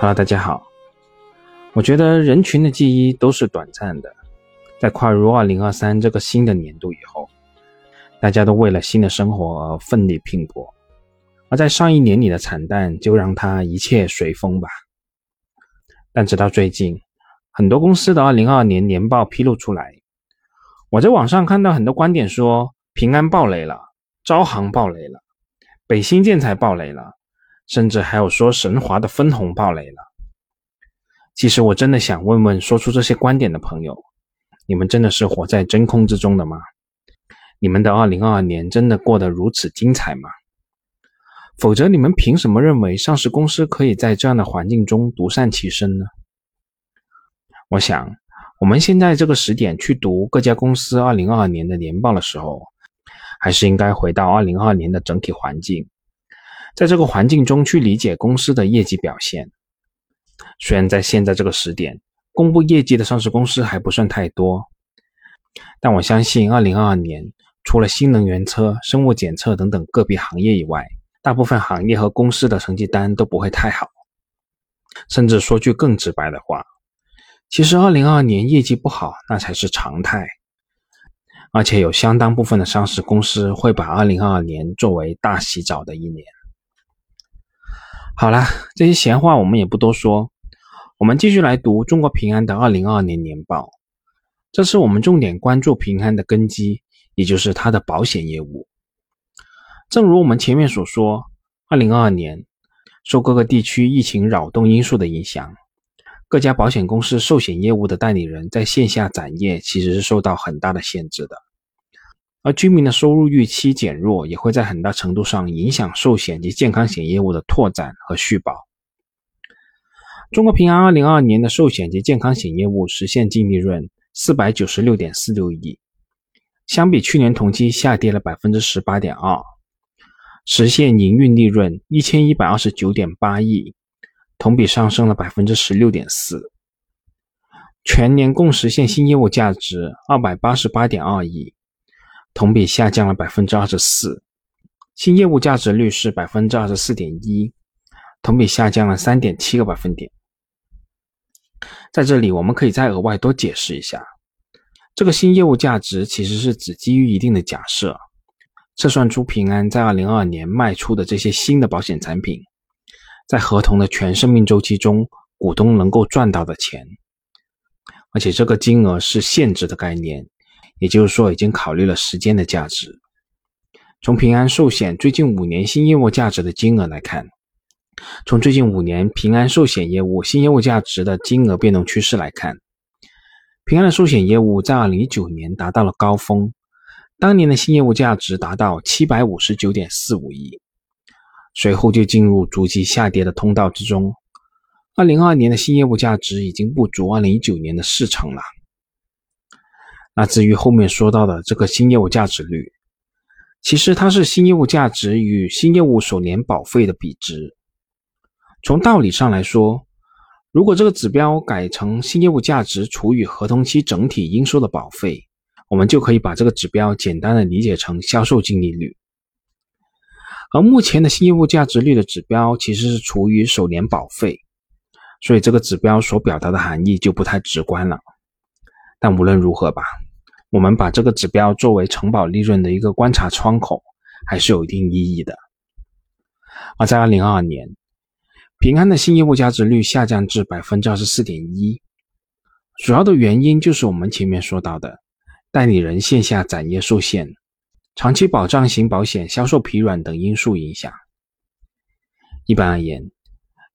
Hello，大家好。我觉得人群的记忆都是短暂的，在跨入二零二三这个新的年度以后，大家都为了新的生活而奋力拼搏，而在上一年里的惨淡就让它一切随风吧。但直到最近，很多公司的二零二二年年报披露出来，我在网上看到很多观点说，平安暴雷了，招行暴雷了，北新建材暴雷了。甚至还有说神华的分红暴雷了。其实我真的想问问说出这些观点的朋友，你们真的是活在真空之中的吗？你们的2022年真的过得如此精彩吗？否则你们凭什么认为上市公司可以在这样的环境中独善其身呢？我想，我们现在这个时点去读各家公司2022年的年报的时候，还是应该回到2022年的整体环境。在这个环境中去理解公司的业绩表现，虽然在现在这个时点公布业绩的上市公司还不算太多，但我相信2022年除了新能源车、生物检测等等个别行业以外，大部分行业和公司的成绩单都不会太好。甚至说句更直白的话，其实2022年业绩不好那才是常态，而且有相当部分的上市公司会把2022年作为大洗澡的一年。好了，这些闲话我们也不多说，我们继续来读中国平安的二零二二年年报。这是我们重点关注平安的根基，也就是它的保险业务。正如我们前面所说，二零二二年受各个地区疫情扰动因素的影响，各家保险公司寿险业务的代理人在线下展业其实是受到很大的限制的。而居民的收入预期减弱，也会在很大程度上影响寿险及健康险业务的拓展和续保。中国平安二零二二年的寿险及健康险业务实现净利润四百九十六点四六亿，相比去年同期下跌了百分之十八点二，实现营运利润一千一百二十九点八亿，同比上升了百分之十六点四，全年共实现新业务价值二百八十八点二亿。同比下降了百分之二十四，新业务价值率是百分之二十四点一，同比下降了三点七个百分点。在这里，我们可以再额外多解释一下，这个新业务价值其实是只基于一定的假设，测算出平安在二零二二年卖出的这些新的保险产品，在合同的全生命周期中，股东能够赚到的钱，而且这个金额是现值的概念。也就是说，已经考虑了时间的价值。从平安寿险最近五年新业务价值的金额来看，从最近五年平安寿险业务新业务价值的金额变动趋势来看，平安的寿险业务在二零一九年达到了高峰，当年的新业务价值达到七百五十九点四五亿，随后就进入逐级下跌的通道之中。二零二二年的新业务价值已经不足二零一九年的四成了。那至于后面说到的这个新业务价值率，其实它是新业务价值与新业务首年保费的比值。从道理上来说，如果这个指标改成新业务价值除以合同期整体应收的保费，我们就可以把这个指标简单的理解成销售净利率。而目前的新业务价值率的指标其实是除以首年保费，所以这个指标所表达的含义就不太直观了。但无论如何吧。我们把这个指标作为承保利润的一个观察窗口，还是有一定意义的。而在二零二二年，平安的新业务价值率下降至百分之二十四点一，主要的原因就是我们前面说到的代理人线下展业受限、长期保障型保险销售疲软等因素影响。一般而言，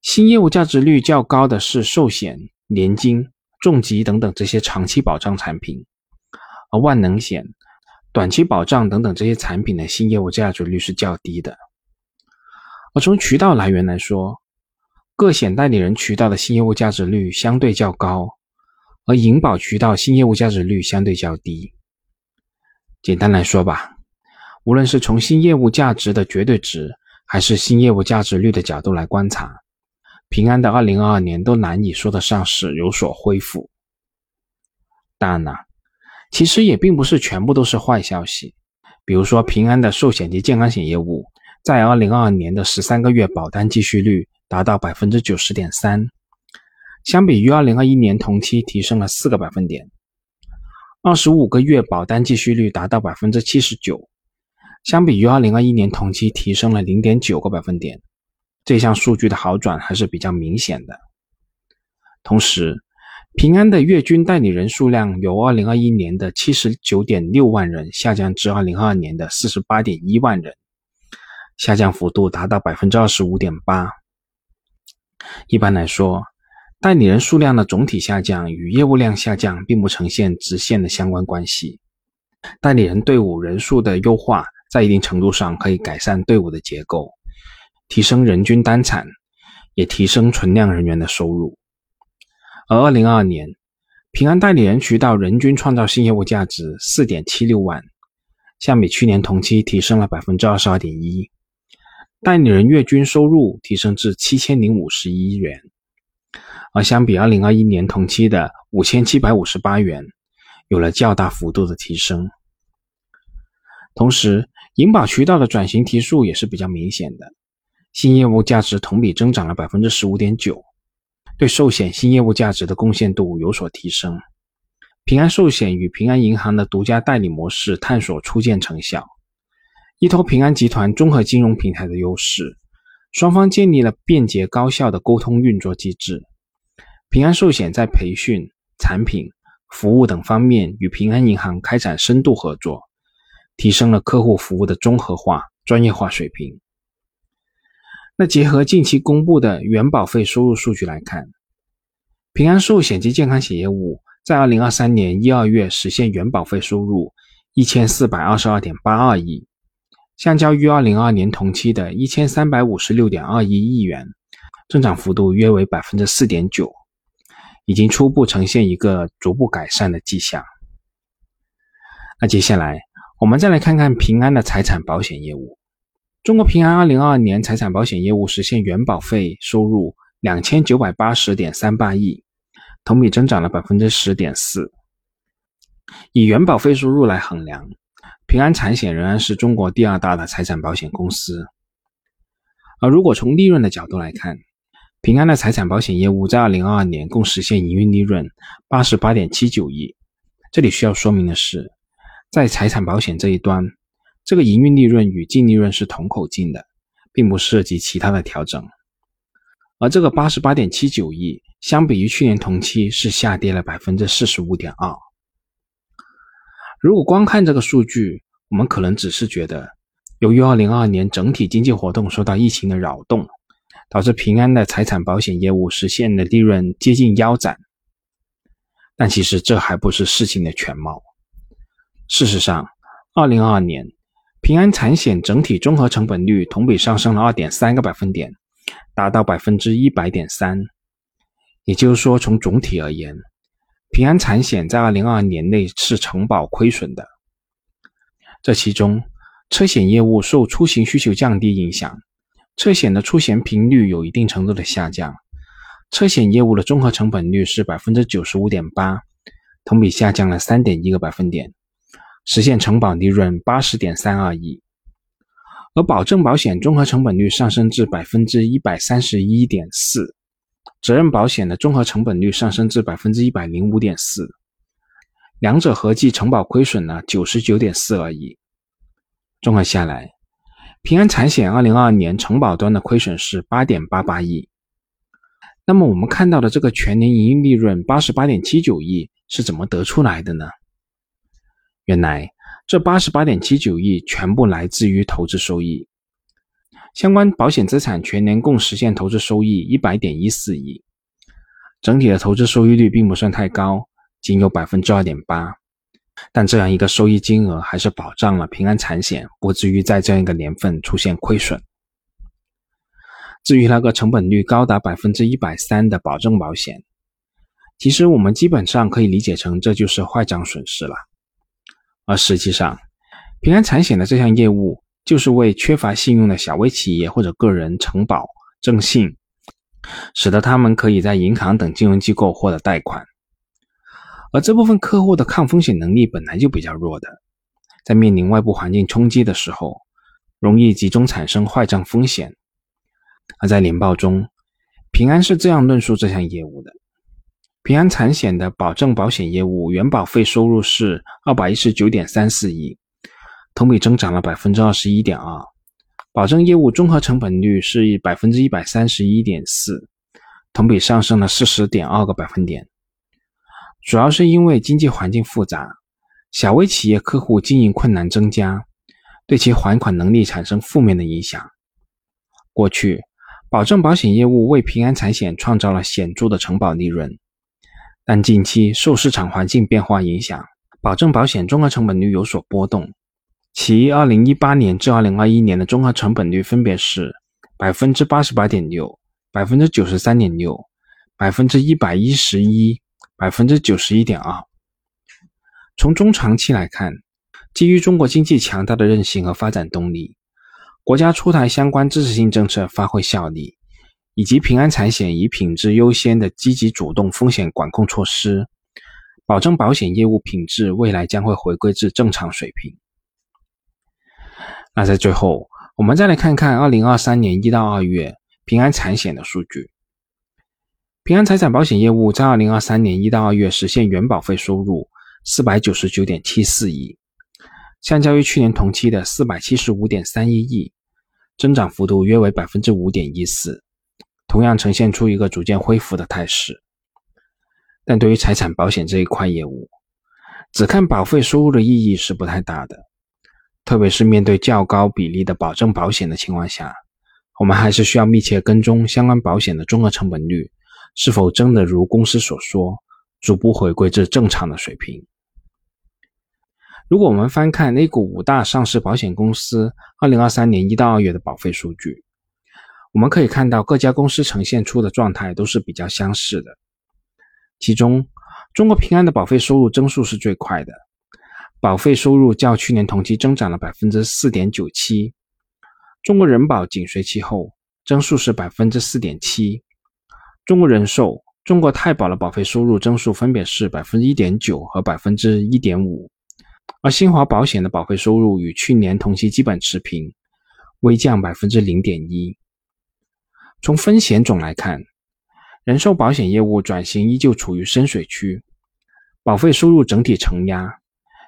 新业务价值率较高的是寿险、年金、重疾等等这些长期保障产品。而万能险、短期保障等等这些产品的新业务价值率是较低的。而从渠道来源来说，各险代理人渠道的新业务价值率相对较高，而银保渠道新业务价值率相对较低。简单来说吧，无论是从新业务价值的绝对值，还是新业务价值率的角度来观察，平安的2022年都难以说得上是有所恢复。当然了。其实也并不是全部都是坏消息，比如说平安的寿险及健康险业务，在二零二二年的十三个月保单继续率达到百分之九十点三，相比于二零二一年同期提升了四个百分点。二十五个月保单继续率达到百分之七十九，相比于二零二一年同期提升了零点九个百分点。这项数据的好转还是比较明显的。同时，平安的月均代理人数量由二零二一年的七十九点六万人下降至二零二二年的四十八点一万人，下降幅度达到百分之二十五点八。一般来说，代理人数量的总体下降与业务量下降并不呈现直线的相关关系。代理人队伍人数的优化，在一定程度上可以改善队伍的结构，提升人均单产，也提升存量人员的收入。而二零二二年，平安代理人渠道人均创造新业务价值四点七六万，相比去年同期提升了百分之二十二点一，代理人月均收入提升至七千零五十一元。而相比二零二一年同期的五千七百五十八元，有了较大幅度的提升。同时，银保渠道的转型提速也是比较明显的，新业务价值同比增长了百分之十五点九，对寿险新业务价值的贡献度有所提升。平安寿险与平安银行的独家代理模式探索初见成效，依托平安集团综合金融平台的优势，双方建立了便捷高效的沟通运作机制。平安寿险在培训、产品、服务等方面与平安银行开展深度合作，提升了客户服务的综合化、专业化水平。那结合近期公布的原保费收入数据来看，平安寿险及健康险业务在二零二三年一二月实现原保费收入一千四百二十二点八二亿，相较于二零二二年同期的一千三百五十六点二一亿元，增长幅度约为百分之四点九。已经初步呈现一个逐步改善的迹象。那接下来我们再来看看平安的财产保险业务。中国平安二零二二年财产保险业务实现原保费收入两千九百八十点三八亿，同比增长了百分之十点四。以原保费收入来衡量，平安产险仍然是中国第二大的财产保险公司。而如果从利润的角度来看，平安的财产保险业务在二零二二年共实现营运利润八十八点七九亿。这里需要说明的是，在财产保险这一端，这个营运利润与净利润是同口径的，并不涉及其他的调整。而这个八十八点七九亿，相比于去年同期是下跌了百分之四十五点二。如果光看这个数据，我们可能只是觉得，由于二零二二年整体经济活动受到疫情的扰动。导致平安的财产保险业务实现的利润接近腰斩，但其实这还不是事情的全貌。事实上，二零二二年平安产险整体综合成本率同比上升了二点三个百分点，达到百分之一百点三。也就是说，从总体而言，平安产险在二零二二年内是承保亏损的。这其中，车险业务受出行需求降低影响。车险的出险频率有一定程度的下降，车险业务的综合成本率是百分之九十五点八，同比下降了三点一个百分点，实现承保利润八十点三二亿。而保证保险综合成本率上升至百分之一百三十一点四，责任保险的综合成本率上升至百分之一百零五点四，两者合计承保亏损呢九十九点四二亿。综合下来。平安产险二零二二年承保端的亏损是八点八八亿，那么我们看到的这个全年营业利润八十八点七九亿是怎么得出来的呢？原来这八十八点七九亿全部来自于投资收益，相关保险资产全年共实现投资收益一百点一四亿，整体的投资收益率并不算太高，仅有百分之二点八。但这样一个收益金额，还是保障了平安产险不至于在这样一个年份出现亏损。至于那个成本率高达百分之一百三的保证保险，其实我们基本上可以理解成这就是坏账损失了。而实际上，平安产险的这项业务就是为缺乏信用的小微企业或者个人承保征信，使得他们可以在银行等金融机构获得贷款。而这部分客户的抗风险能力本来就比较弱的，在面临外部环境冲击的时候，容易集中产生坏账风险。而在年报中，平安是这样论述这项业务的：平安产险的保证保险业务原保费收入是二百一十九点三四亿，同比增长了百分之二十一点二。保证业务综合成本率是百分之一百三十一点四，同比上升了四十点二个百分点。主要是因为经济环境复杂，小微企业客户经营困难增加，对其还款能力产生负面的影响。过去，保证保险业务为平安财险创造了显著的承保利润。但近期受市场环境变化影响，保证保险综合成本率有所波动。其2018年至2021年的综合成本率分别是百分之八十八点六、百分之九十三点六、百分之一百一十一、百分之九十一点二。从中长期来看，基于中国经济强大的韧性和发展动力，国家出台相关支持性政策发挥效力。以及平安财险以品质优先的积极主动风险管控措施，保证保险业务品质未来将会回归至正常水平。那在最后，我们再来看看二零二三年一到二月平安财险的数据。平安财产保险业务在二零二三年一到二月实现原保费收入四百九十九点七四亿，相较于去年同期的四百七十五点三一亿，增长幅度约为百分之五点一四。同样呈现出一个逐渐恢复的态势，但对于财产保险这一块业务，只看保费收入的意义是不太大的。特别是面对较高比例的保证保险的情况下，我们还是需要密切跟踪相关保险的综合成本率是否真的如公司所说，逐步回归至正常的水平。如果我们翻看 A 股五大上市保险公司二零二三年一到二月的保费数据。我们可以看到各家公司呈现出的状态都是比较相似的，其中中国平安的保费收入增速是最快的，保费收入较去年同期增长了百分之四点九七，中国人保紧随其后，增速是百分之四点七，中国人寿、中国太保的保费收入增速分别是百分之一点九和百分之一点五，而新华保险的保费收入与去年同期基本持平，微降百分之零点一。从风险种来看，人寿保险业务转型依旧处于深水区，保费收入整体承压。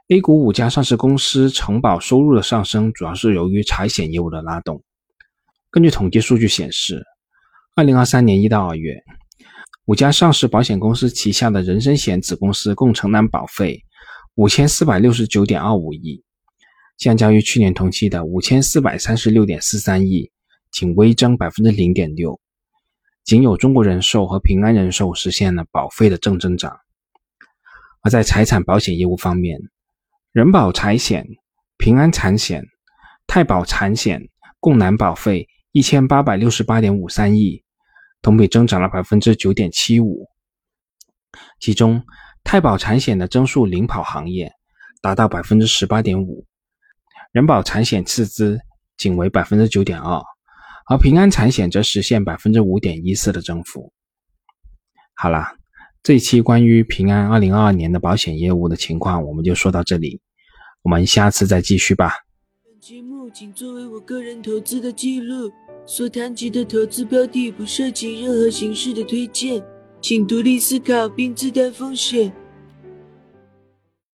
A 股五家上市公司承保收入的上升，主要是由于财险业务的拉动。根据统计数据显示，二零二三年一到二月，五家上市保险公司旗下的人身险子公司共承担保费五千四百六十九点二五亿，相较于去年同期的五千四百三十六点四三亿。仅微增百分之零点六，仅有中国人寿和平安人寿实现了保费的正增长。而在财产保险业务方面，人保财险、平安产险、太保产险共难保费一千八百六十八点五三亿，同比增长了百分之九点七五。其中，太保产险的增速领跑行业，达到百分之十八点五，人保产险次之，仅为百分之九点二。而平安产险则实现百分之五点一四的增幅。好了，这一期关于平安二零二二年的保险业务的情况，我们就说到这里，我们下次再继续吧。本节目仅作为我个人投资的记录，所谈及的投资标的不涉及任何形式的推荐，请独立思考并自担风险。